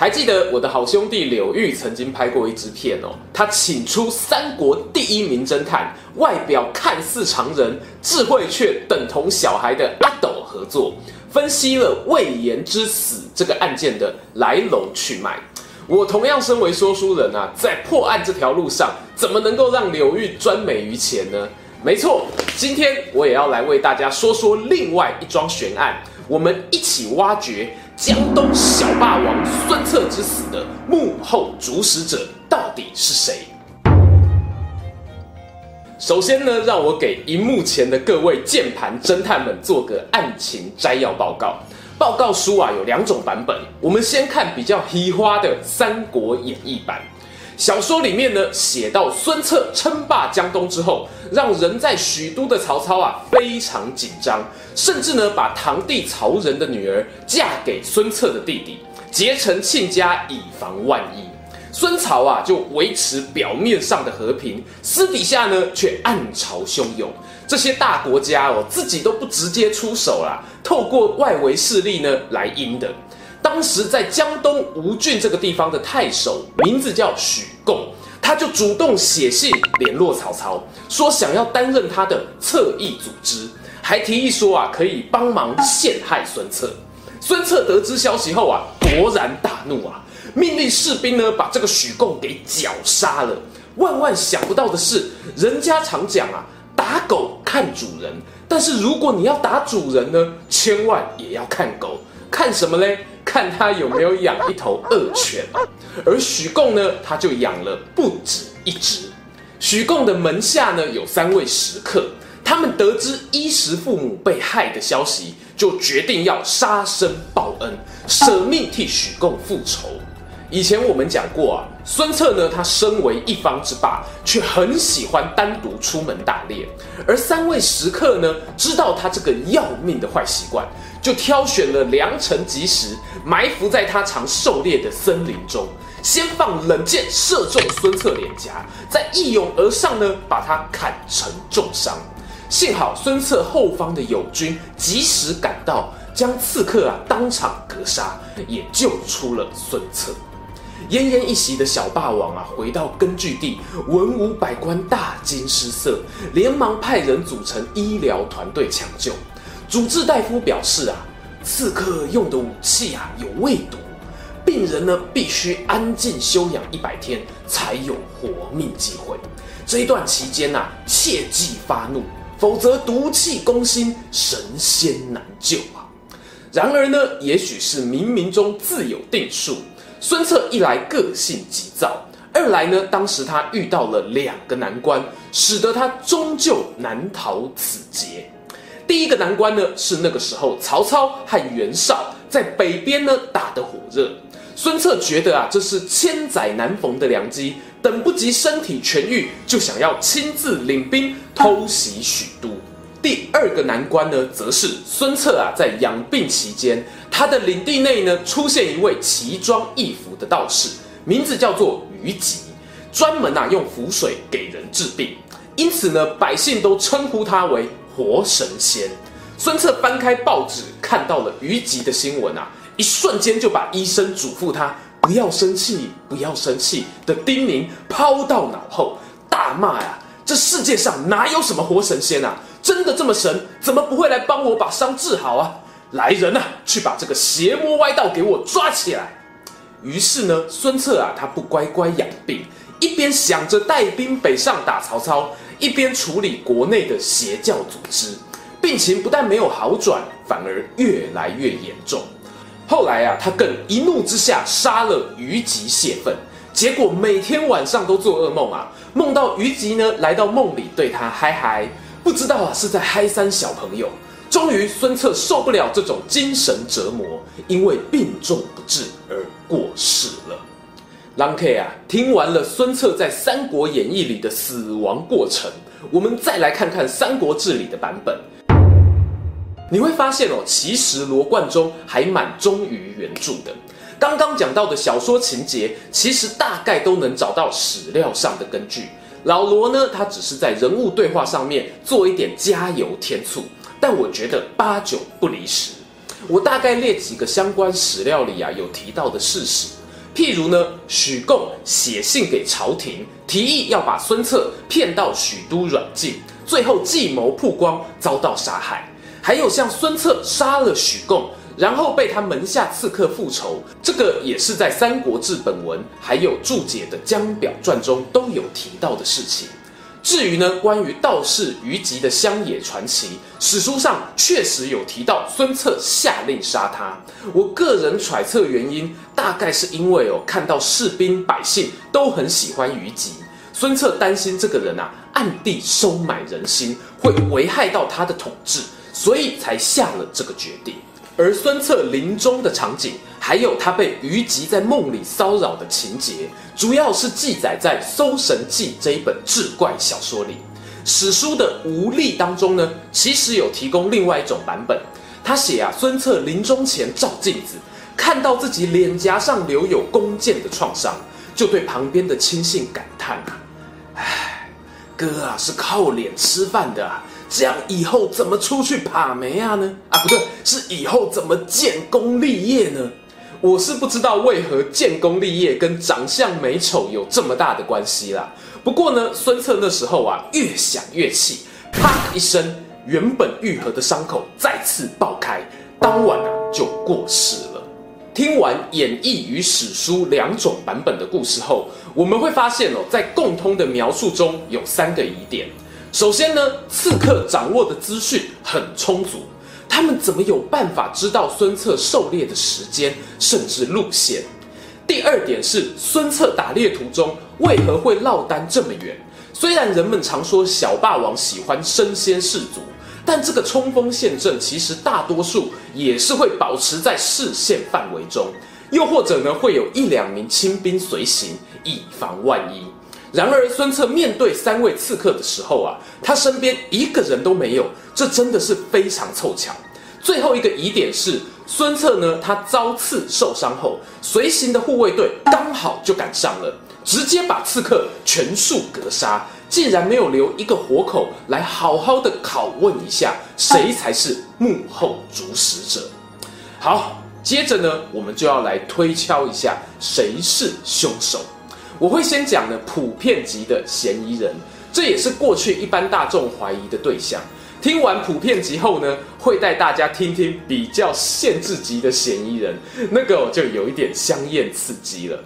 还记得我的好兄弟柳玉曾经拍过一支片哦，他请出三国第一名侦探，外表看似常人，智慧却等同小孩的阿斗合作，分析了魏延之死这个案件的来龙去脉。我同样身为说书人啊，在破案这条路上，怎么能够让柳玉专美于前呢？没错，今天我也要来为大家说说另外一桩悬案，我们一起挖掘。江东小霸王孙策之死的幕后主使者到底是谁？首先呢，让我给荧幕前的各位键盘侦探们做个案情摘要报告。报告书啊有两种版本，我们先看比较稀花的《三国演义》版。小说里面呢，写到孙策称霸江东之后，让人在许都的曹操啊非常紧张，甚至呢把堂弟曹仁的女儿嫁给孙策的弟弟，结成亲家以防万一。孙曹啊就维持表面上的和平，私底下呢却暗潮汹涌。这些大国家哦自己都不直接出手啦，透过外围势力呢来阴的。当时在江东吴郡这个地方的太守名字叫许贡，他就主动写信联络曹操，说想要担任他的侧翼组织，还提议说啊可以帮忙陷害孙策。孙策得知消息后啊，勃然大怒啊，命令士兵呢把这个许贡给绞杀了。万万想不到的是，人家常讲啊，打狗看主人，但是如果你要打主人呢，千万也要看狗，看什么嘞？看他有没有养一头恶犬，而许贡呢，他就养了不止一只。许贡的门下呢，有三位食客，他们得知衣食父母被害的消息，就决定要杀身报恩，舍命替许贡复仇。以前我们讲过啊，孙策呢，他身为一方之霸，却很喜欢单独出门打猎，而三位食客呢，知道他这个要命的坏习惯。就挑选了良辰吉时，埋伏在他常狩猎的森林中，先放冷箭射中孙策脸颊，再一拥而上呢，把他砍成重伤。幸好孙策后方的友军及时赶到，将刺客啊当场格杀，也救出了孙策。奄奄一息的小霸王啊，回到根据地，文武百官大惊失色，连忙派人组成医疗团队抢救。主治大夫表示啊，刺客用的武器啊有未毒，病人呢必须安静休养一百天才有活命机会。这一段期间呐、啊，切忌发怒，否则毒气攻心，神仙难救啊。然而呢，也许是冥冥中自有定数。孙策一来个性急躁，二来呢，当时他遇到了两个难关，使得他终究难逃此劫。第一个难关呢，是那个时候曹操和袁绍在北边呢打得火热，孙策觉得啊这是千载难逢的良机，等不及身体痊愈，就想要亲自领兵偷袭许都。第二个难关呢，则是孙策啊在养病期间，他的领地内呢出现一位奇装异服的道士，名字叫做于吉，专门啊用符水给人治病，因此呢百姓都称呼他为。活神仙，孙策翻开报纸，看到了于吉的新闻啊，一瞬间就把医生嘱咐他不要生气、不要生气的叮咛抛到脑后，大骂呀：这世界上哪有什么活神仙啊？真的这么神，怎么不会来帮我把伤治好啊？来人呐、啊，去把这个邪魔歪道给我抓起来！于是呢，孙策啊，他不乖乖养病，一边想着带兵北上打曹操。一边处理国内的邪教组织，病情不但没有好转，反而越来越严重。后来啊，他更一怒之下杀了于吉泄愤，结果每天晚上都做噩梦啊，梦到于吉呢来到梦里对他嗨嗨，不知道啊是在嗨三小朋友。终于，孙策受不了这种精神折磨，因为病重不治而过世了。狼 K 啊，听完了孙策在《三国演义》里的死亡过程，我们再来看看《三国志》里的版本。你会发现哦，其实罗贯中还蛮忠于原著的。刚刚讲到的小说情节，其实大概都能找到史料上的根据。老罗呢，他只是在人物对话上面做一点加油添醋，但我觉得八九不离十。我大概列几个相关史料里啊有提到的事实。譬如呢，许贡写信给朝廷，提议要把孙策骗到许都软禁，最后计谋曝光，遭到杀害。还有像孙策杀了许贡，然后被他门下刺客复仇，这个也是在《三国志》本文还有注解的《江表传》中都有提到的事情。至于呢，关于道士虞吉的乡野传奇，史书上确实有提到孙策下令杀他。我个人揣测原因，大概是因为哦，看到士兵百姓都很喜欢虞吉，孙策担心这个人啊暗地收买人心，会危害到他的统治，所以才下了这个决定。而孙策临终的场景，还有他被虞姬在梦里骚扰的情节，主要是记载在《搜神记》这一本志怪小说里。史书的《吴历》当中呢，其实有提供另外一种版本。他写啊，孙策临终前照镜子，看到自己脸颊上留有弓箭的创伤，就对旁边的亲信感叹啊：“哎，哥啊，是靠脸吃饭的啊。”这样以后怎么出去爬梅亚呢？啊，不对，是以后怎么建功立业呢？我是不知道为何建功立业跟长相美丑有这么大的关系啦。不过呢，孙策那时候啊，越想越气，啪的一声，原本愈合的伤口再次爆开，当晚啊就过世了。听完演义与史书两种版本的故事后，我们会发现哦，在共通的描述中有三个疑点。首先呢，刺客掌握的资讯很充足，他们怎么有办法知道孙策狩猎的时间甚至路线？第二点是，孙策打猎途中为何会落单这么远？虽然人们常说小霸王喜欢身先士卒，但这个冲锋陷阵其实大多数也是会保持在视线范围中，又或者呢，会有一两名亲兵随行，以防万一。然而，孙策面对三位刺客的时候啊，他身边一个人都没有，这真的是非常凑巧。最后一个疑点是，孙策呢，他遭刺受伤后，随行的护卫队刚好就赶上了，直接把刺客全数格杀，竟然没有留一个活口来好好的拷问一下，谁才是幕后主使者。好，接着呢，我们就要来推敲一下谁是凶手。我会先讲呢，普遍级的嫌疑人，这也是过去一般大众怀疑的对象。听完普遍级后呢，会带大家听听比较限制级的嫌疑人，那个就有一点香艳刺激了。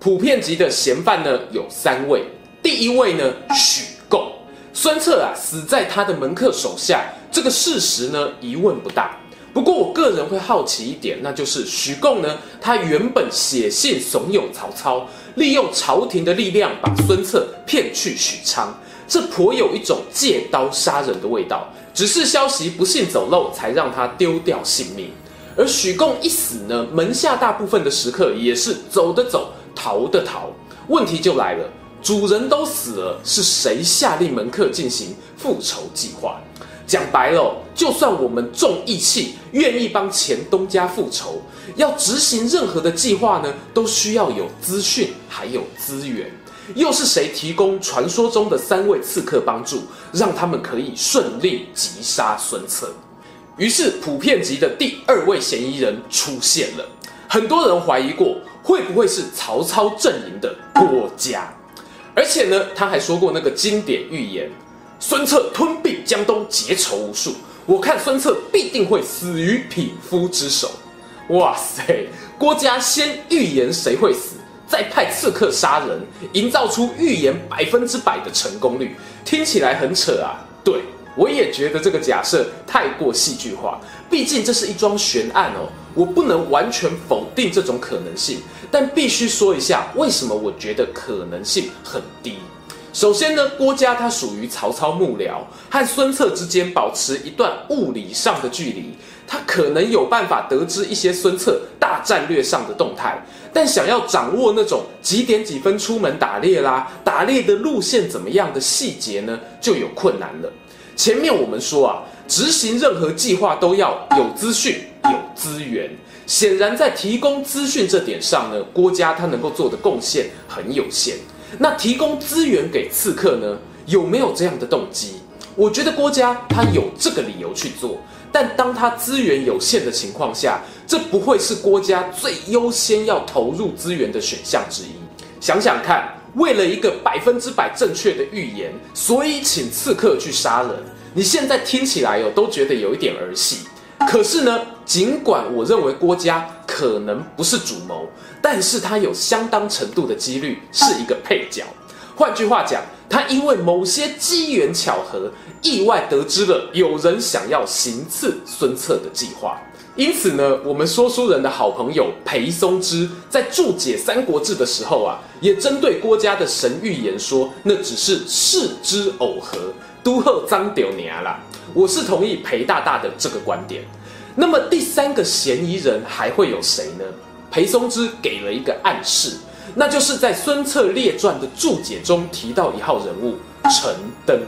普遍级的嫌犯呢有三位，第一位呢许贡，孙策啊死在他的门客手下，这个事实呢疑问不大。不过我个人会好奇一点，那就是许贡呢，他原本写信怂恿曹操，利用朝廷的力量把孙策骗去许昌，这颇有一种借刀杀人的味道。只是消息不幸走漏，才让他丢掉性命。而许贡一死呢，门下大部分的食客也是走的走，逃的逃。问题就来了，主人都死了，是谁下令门客进行复仇计划？讲白了，就算我们重义气，愿意帮前东家复仇，要执行任何的计划呢，都需要有资讯，还有资源。又是谁提供传说中的三位刺客帮助，让他们可以顺利击杀孙策？于是，普遍级的第二位嫌疑人出现了。很多人怀疑过，会不会是曹操阵营的郭嘉？而且呢，他还说过那个经典预言。孙策吞并江东，结仇无数。我看孙策必定会死于匹夫之手。哇塞，郭嘉先预言谁会死，再派刺客杀人，营造出预言百分之百的成功率，听起来很扯啊。对，我也觉得这个假设太过戏剧化，毕竟这是一桩悬案哦，我不能完全否定这种可能性，但必须说一下为什么我觉得可能性很低。首先呢，郭嘉他属于曹操幕僚，和孙策之间保持一段物理上的距离。他可能有办法得知一些孙策大战略上的动态，但想要掌握那种几点几分出门打猎啦，打猎的路线怎么样的细节呢，就有困难了。前面我们说啊，执行任何计划都要有资讯、有资源。显然，在提供资讯这点上呢，郭嘉他能够做的贡献很有限。那提供资源给刺客呢，有没有这样的动机？我觉得郭嘉他有这个理由去做。但当他资源有限的情况下，这不会是郭嘉最优先要投入资源的选项之一。想想看，为了一个百分之百正确的预言，所以请刺客去杀人，你现在听起来哦，都觉得有一点儿戏。可是呢，尽管我认为郭嘉可能不是主谋，但是他有相当程度的几率是一个配角。换句话讲，他因为某些机缘巧合，意外得知了有人想要行刺孙策的计划。因此呢，我们说书人的好朋友裴松之在注解《三国志》的时候啊，也针对郭嘉的神预言说，那只是事之偶合，都贺张丢年啦。我是同意裴大大的这个观点。那么第三个嫌疑人还会有谁呢？裴松之给了一个暗示。那就是在《孙策列传》的注解中提到一号人物陈登，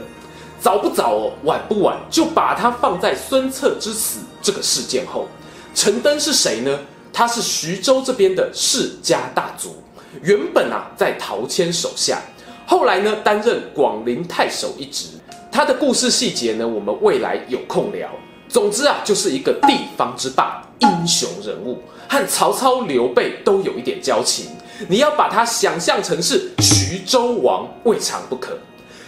早不早哦，晚不晚，就把他放在孙策之死这个事件后。陈登是谁呢？他是徐州这边的世家大族，原本啊在陶谦手下，后来呢担任广陵太守一职。他的故事细节呢，我们未来有空聊。总之啊，就是一个地方之霸，英雄人物，和曹操、刘备都有一点交情。你要把他想象成是徐州王，未尝不可。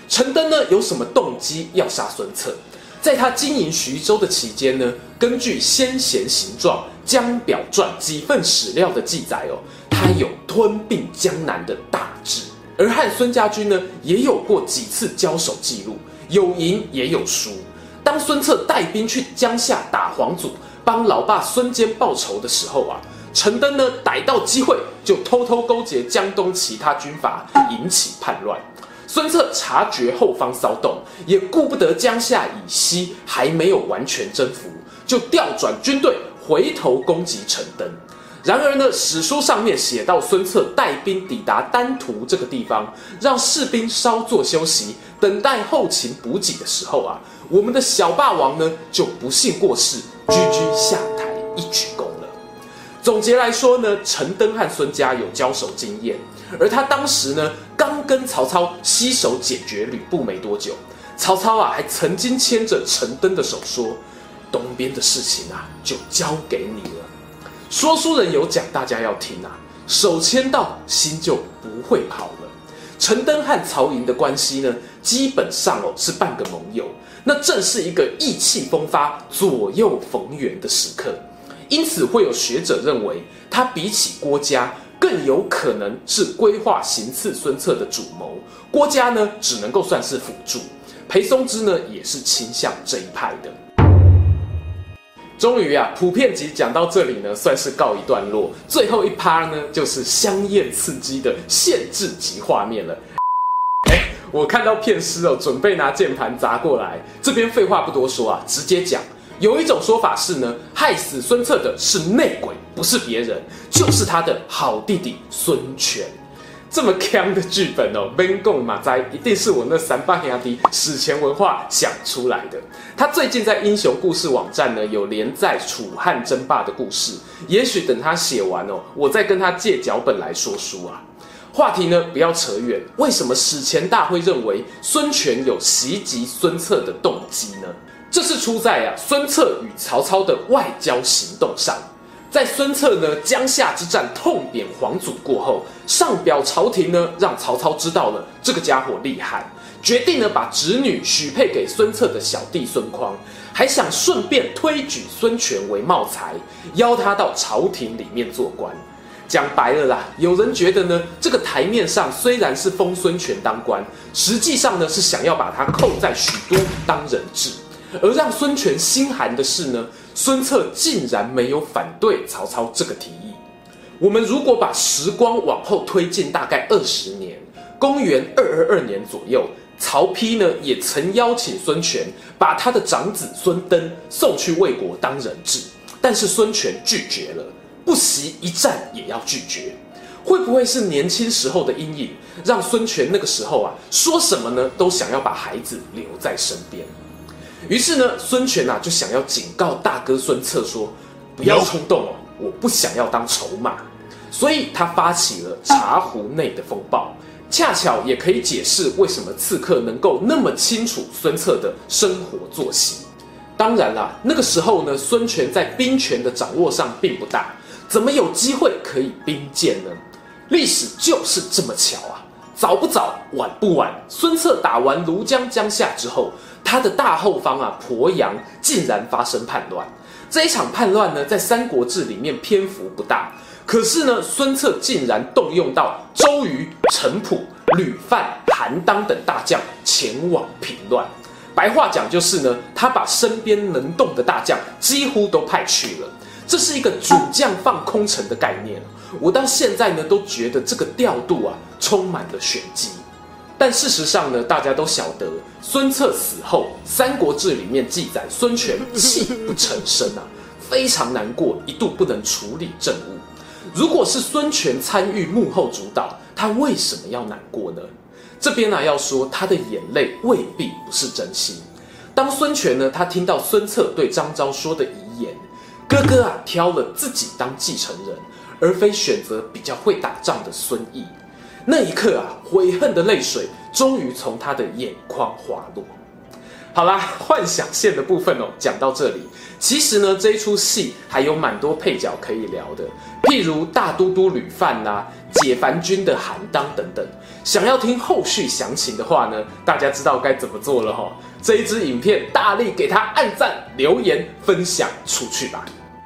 陈登呢，有什么动机要杀孙策？在他经营徐州的期间呢，根据《先贤行状》《江表传》几份史料的记载哦，他有吞并江南的大志，而和孙家军呢，也有过几次交手记录，有赢也有输。当孙策带兵去江夏打黄祖，帮老爸孙坚报仇的时候啊。陈登呢，逮到机会就偷偷勾结江东其他军阀，引起叛乱。孙策察觉后方骚动，也顾不得江夏以西还没有完全征服，就调转军队回头攻击陈登。然而呢，史书上面写到孙策带兵抵达丹徒这个地方，让士兵稍作休息，等待后勤补给的时候啊，我们的小霸王呢就不幸过世，居居下台，一鞠躬。总结来说呢，陈登和孙家有交手经验，而他当时呢刚跟曹操携手解决吕布没多久，曹操啊还曾经牵着陈登的手说：“东边的事情啊就交给你了。”说书人有讲，大家要听啊，手牵到心就不会跑了。陈登和曹营的关系呢，基本上哦是半个盟友，那正是一个意气风发、左右逢源的时刻。因此，会有学者认为，他比起郭嘉更有可能是规划行刺孙策的主谋。郭嘉呢，只能够算是辅助。裴松之呢，也是倾向这一派的。终于啊，普遍级讲到这里呢，算是告一段落。最后一趴呢，就是香艳刺激的限制级画面了。哎，我看到片师哦，准备拿键盘砸过来。这边废话不多说啊，直接讲。有一种说法是呢，害死孙策的是内鬼，不是别人，就是他的好弟弟孙权。这么强的剧本哦，温贡马哉，一定是我那三八兄弟史前文化想出来的。他最近在英雄故事网站呢有连载楚汉争霸的故事，也许等他写完哦，我再跟他借脚本来说书啊。话题呢不要扯远，为什么史前大会认为孙权有袭击孙策的动机呢？这是出在啊孙策与曹操的外交行动上，在孙策呢江夏之战痛扁黄祖过后，上表朝廷呢让曹操知道了这个家伙厉害，决定呢把侄女许配给孙策的小弟孙匡，还想顺便推举孙权为茂才，邀他到朝廷里面做官。讲白了啦，有人觉得呢这个台面上虽然是封孙权当官，实际上呢是想要把他扣在许都当人质。而让孙权心寒的是呢，孙策竟然没有反对曹操这个提议。我们如果把时光往后推进大概二十年，公元二二二年左右，曹丕呢也曾邀请孙权把他的长子孙登送去魏国当人质，但是孙权拒绝了，不惜一战也要拒绝。会不会是年轻时候的阴影，让孙权那个时候啊说什么呢都想要把孩子留在身边？于是呢，孙权啊就想要警告大哥孙策说：“不要冲动哦，我不想要当筹码。”所以他发起了茶壶内的风暴。恰巧也可以解释为什么刺客能够那么清楚孙策的生活作息。当然啦，那个时候呢，孙权在兵权的掌握上并不大，怎么有机会可以兵谏呢？历史就是这么巧啊！早不早，晚不晚，孙策打完庐江江夏之后，他的大后方啊，鄱阳竟然发生叛乱。这一场叛乱呢，在《三国志》里面篇幅不大。可是呢，孙策竟然动用到周瑜、程普、吕范、韩当等大将前往平乱。白话讲就是呢，他把身边能动的大将几乎都派去了。这是一个主将放空城的概念。我到现在呢，都觉得这个调度啊，充满了玄机。但事实上呢，大家都晓得，孙策死后，《三国志》里面记载，孙权泣不成声啊，非常难过，一度不能处理政务。如果是孙权参与幕后主导，他为什么要难过呢？这边呢、啊、要说他的眼泪未必不是真心。当孙权呢，他听到孙策对张昭说的遗言，哥哥啊挑了自己当继承人，而非选择比较会打仗的孙毅，那一刻啊，悔恨的泪水终于从他的眼眶滑落。好啦，幻想线的部分哦，讲到这里。其实呢，这一出戏还有蛮多配角可以聊的，譬如大都督吕范呐、啊，解樊军的韩当等等。想要听后续详情的话呢，大家知道该怎么做了哈。这一支影片，大力给他按赞、留言、分享出去吧。